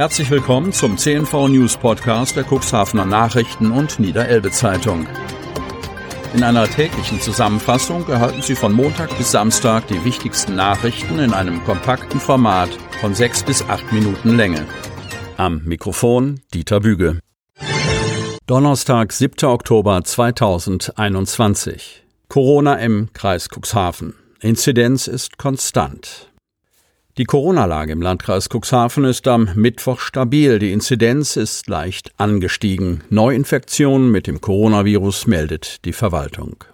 Herzlich willkommen zum CNV News Podcast der Cuxhavener Nachrichten und Niederelbe Zeitung. In einer täglichen Zusammenfassung erhalten Sie von Montag bis Samstag die wichtigsten Nachrichten in einem kompakten Format von sechs bis acht Minuten Länge. Am Mikrofon Dieter Büge. Donnerstag, 7. Oktober 2021. Corona im Kreis Cuxhaven. Inzidenz ist konstant. Die Corona-Lage im Landkreis Cuxhaven ist am Mittwoch stabil. Die Inzidenz ist leicht angestiegen. Neuinfektionen mit dem Coronavirus meldet die Verwaltung.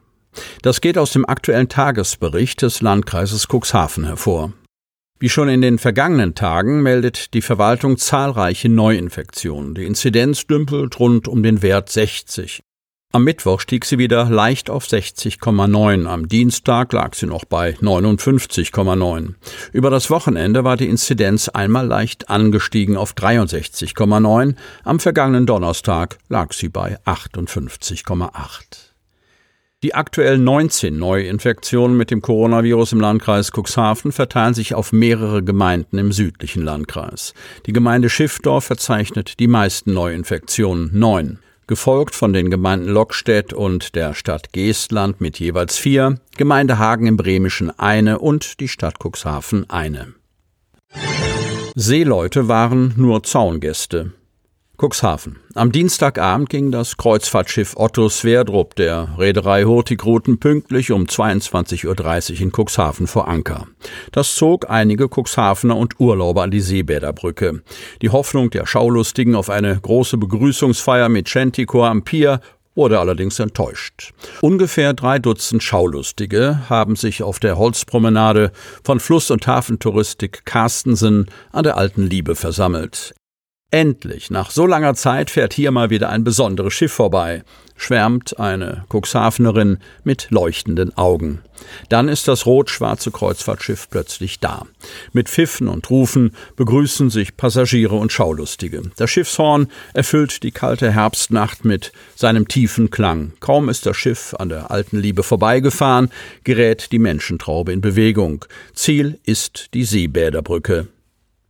Das geht aus dem aktuellen Tagesbericht des Landkreises Cuxhaven hervor. Wie schon in den vergangenen Tagen meldet die Verwaltung zahlreiche Neuinfektionen. Die Inzidenz dümpelt rund um den Wert 60. Am Mittwoch stieg sie wieder leicht auf 60,9. Am Dienstag lag sie noch bei 59,9. Über das Wochenende war die Inzidenz einmal leicht angestiegen auf 63,9. Am vergangenen Donnerstag lag sie bei 58,8. Die aktuell 19 Neuinfektionen mit dem Coronavirus im Landkreis Cuxhaven verteilen sich auf mehrere Gemeinden im südlichen Landkreis. Die Gemeinde Schiffdorf verzeichnet die meisten Neuinfektionen, neun gefolgt von den Gemeinden Lockstedt und der Stadt Geestland mit jeweils vier, Gemeinde Hagen im Bremischen eine und die Stadt Cuxhaven eine. Seeleute waren nur Zaungäste. Cuxhaven. Am Dienstagabend ging das Kreuzfahrtschiff Otto Sverdrup der Reederei Hurtigruten pünktlich um 22.30 Uhr in Cuxhaven vor Anker. Das zog einige Cuxhavener und Urlauber an die Seebäderbrücke. Die Hoffnung der Schaulustigen auf eine große Begrüßungsfeier mit Chanticor am Pier wurde allerdings enttäuscht. Ungefähr drei Dutzend Schaulustige haben sich auf der Holzpromenade von Fluss- und Hafentouristik Carstensen an der Alten Liebe versammelt. Endlich, nach so langer Zeit fährt hier mal wieder ein besonderes Schiff vorbei, schwärmt eine Cuxhavenerin mit leuchtenden Augen. Dann ist das rot-schwarze Kreuzfahrtschiff plötzlich da. Mit Pfiffen und Rufen begrüßen sich Passagiere und Schaulustige. Das Schiffshorn erfüllt die kalte Herbstnacht mit seinem tiefen Klang. Kaum ist das Schiff an der alten Liebe vorbeigefahren, gerät die Menschentraube in Bewegung. Ziel ist die Seebäderbrücke.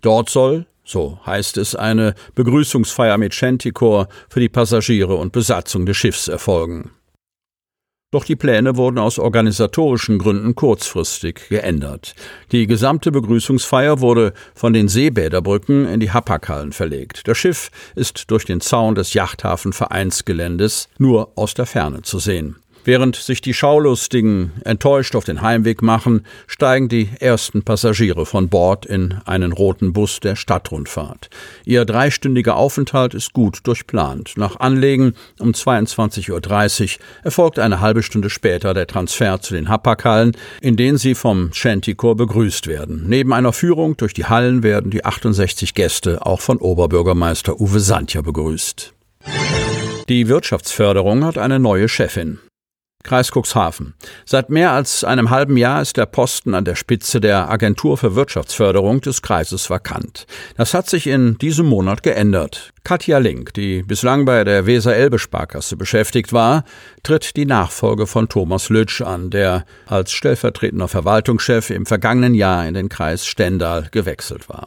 Dort soll so heißt es, eine Begrüßungsfeier mit Chanticor für die Passagiere und Besatzung des Schiffs erfolgen. Doch die Pläne wurden aus organisatorischen Gründen kurzfristig geändert. Die gesamte Begrüßungsfeier wurde von den Seebäderbrücken in die Hapaghallen verlegt. Das Schiff ist durch den Zaun des Yachthafenvereinsgeländes nur aus der Ferne zu sehen. Während sich die Schaulustigen enttäuscht auf den Heimweg machen, steigen die ersten Passagiere von Bord in einen roten Bus der Stadtrundfahrt. Ihr dreistündiger Aufenthalt ist gut durchplant. Nach Anlegen um 22.30 Uhr erfolgt eine halbe Stunde später der Transfer zu den Hapaghallen, in denen sie vom Chanticor begrüßt werden. Neben einer Führung durch die Hallen werden die 68 Gäste auch von Oberbürgermeister Uwe Santja begrüßt. Die Wirtschaftsförderung hat eine neue Chefin. Kreis Cuxhaven. Seit mehr als einem halben Jahr ist der Posten an der Spitze der Agentur für Wirtschaftsförderung des Kreises vakant. Das hat sich in diesem Monat geändert. Katja Link, die bislang bei der Weser-Elbe-Sparkasse beschäftigt war, tritt die Nachfolge von Thomas Lütsch an, der als stellvertretender Verwaltungschef im vergangenen Jahr in den Kreis Stendal gewechselt war.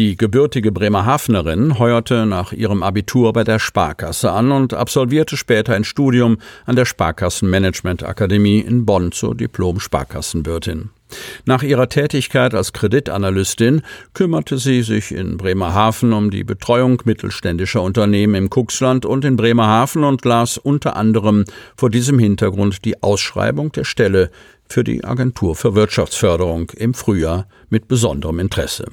Die gebürtige Bremerhavenerin heuerte nach ihrem Abitur bei der Sparkasse an und absolvierte später ein Studium an der Sparkassenmanagement-Akademie in Bonn zur Diplom-Sparkassenwirtin. Nach ihrer Tätigkeit als Kreditanalystin kümmerte sie sich in Bremerhaven um die Betreuung mittelständischer Unternehmen im Kuxland und in Bremerhaven und las unter anderem vor diesem Hintergrund die Ausschreibung der Stelle für die Agentur für Wirtschaftsförderung im Frühjahr mit besonderem Interesse.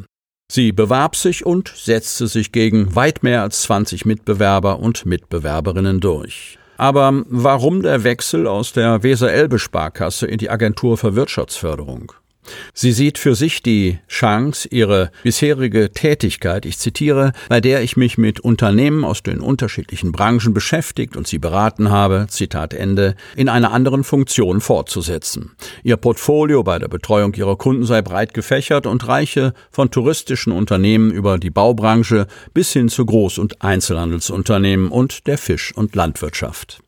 Sie bewarb sich und setzte sich gegen weit mehr als 20 Mitbewerber und Mitbewerberinnen durch. Aber warum der Wechsel aus der Weser-Elbe-Sparkasse in die Agentur für Wirtschaftsförderung? Sie sieht für sich die Chance, ihre bisherige Tätigkeit, ich zitiere, bei der ich mich mit Unternehmen aus den unterschiedlichen Branchen beschäftigt und sie beraten habe, Zitat Ende, in einer anderen Funktion fortzusetzen. Ihr Portfolio bei der Betreuung ihrer Kunden sei breit gefächert und reiche von touristischen Unternehmen über die Baubranche bis hin zu Groß- und Einzelhandelsunternehmen und der Fisch- und Landwirtschaft.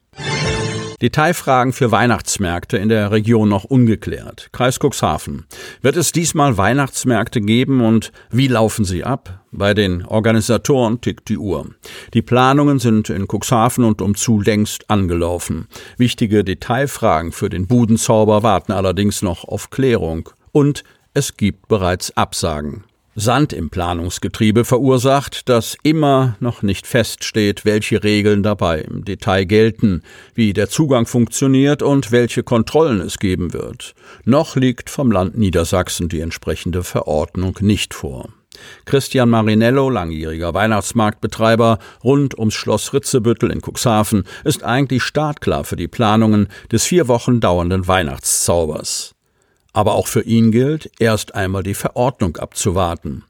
Detailfragen für Weihnachtsmärkte in der Region noch ungeklärt. Kreis Cuxhaven. Wird es diesmal Weihnachtsmärkte geben und wie laufen sie ab? Bei den Organisatoren tickt die Uhr. Die Planungen sind in Cuxhaven und umzu längst angelaufen. Wichtige Detailfragen für den Budenzauber warten allerdings noch auf Klärung. Und es gibt bereits Absagen. Sand im Planungsgetriebe verursacht, dass immer noch nicht feststeht, welche Regeln dabei im Detail gelten, wie der Zugang funktioniert und welche Kontrollen es geben wird. Noch liegt vom Land Niedersachsen die entsprechende Verordnung nicht vor. Christian Marinello, langjähriger Weihnachtsmarktbetreiber rund ums Schloss Ritzebüttel in Cuxhaven, ist eigentlich startklar für die Planungen des vier Wochen dauernden Weihnachtszaubers. Aber auch für ihn gilt, erst einmal die Verordnung abzuwarten.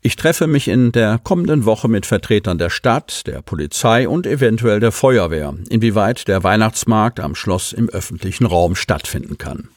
Ich treffe mich in der kommenden Woche mit Vertretern der Stadt, der Polizei und eventuell der Feuerwehr, inwieweit der Weihnachtsmarkt am Schloss im öffentlichen Raum stattfinden kann.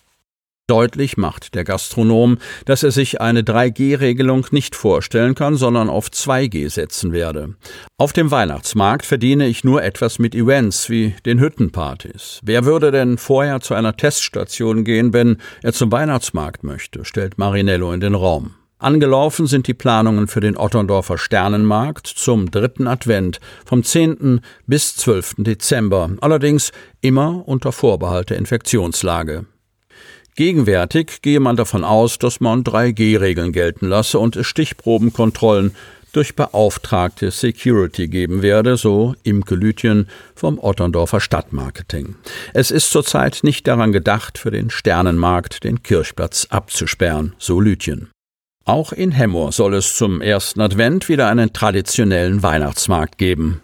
Deutlich macht der Gastronom, dass er sich eine 3G-Regelung nicht vorstellen kann, sondern auf 2G setzen werde. Auf dem Weihnachtsmarkt verdiene ich nur etwas mit Events wie den Hüttenpartys. Wer würde denn vorher zu einer Teststation gehen, wenn er zum Weihnachtsmarkt möchte, stellt Marinello in den Raum. Angelaufen sind die Planungen für den Otterndorfer Sternenmarkt zum dritten Advent vom 10. bis 12. Dezember, allerdings immer unter Vorbehalt der Infektionslage. Gegenwärtig gehe man davon aus, dass man 3G-Regeln gelten lasse und es Stichprobenkontrollen durch beauftragte Security geben werde, so Imke Lütjen vom Otterndorfer Stadtmarketing. Es ist zurzeit nicht daran gedacht, für den Sternenmarkt den Kirchplatz abzusperren, so Lütjen. Auch in Hemmoor soll es zum ersten Advent wieder einen traditionellen Weihnachtsmarkt geben.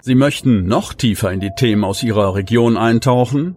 Sie möchten noch tiefer in die Themen aus Ihrer Region eintauchen?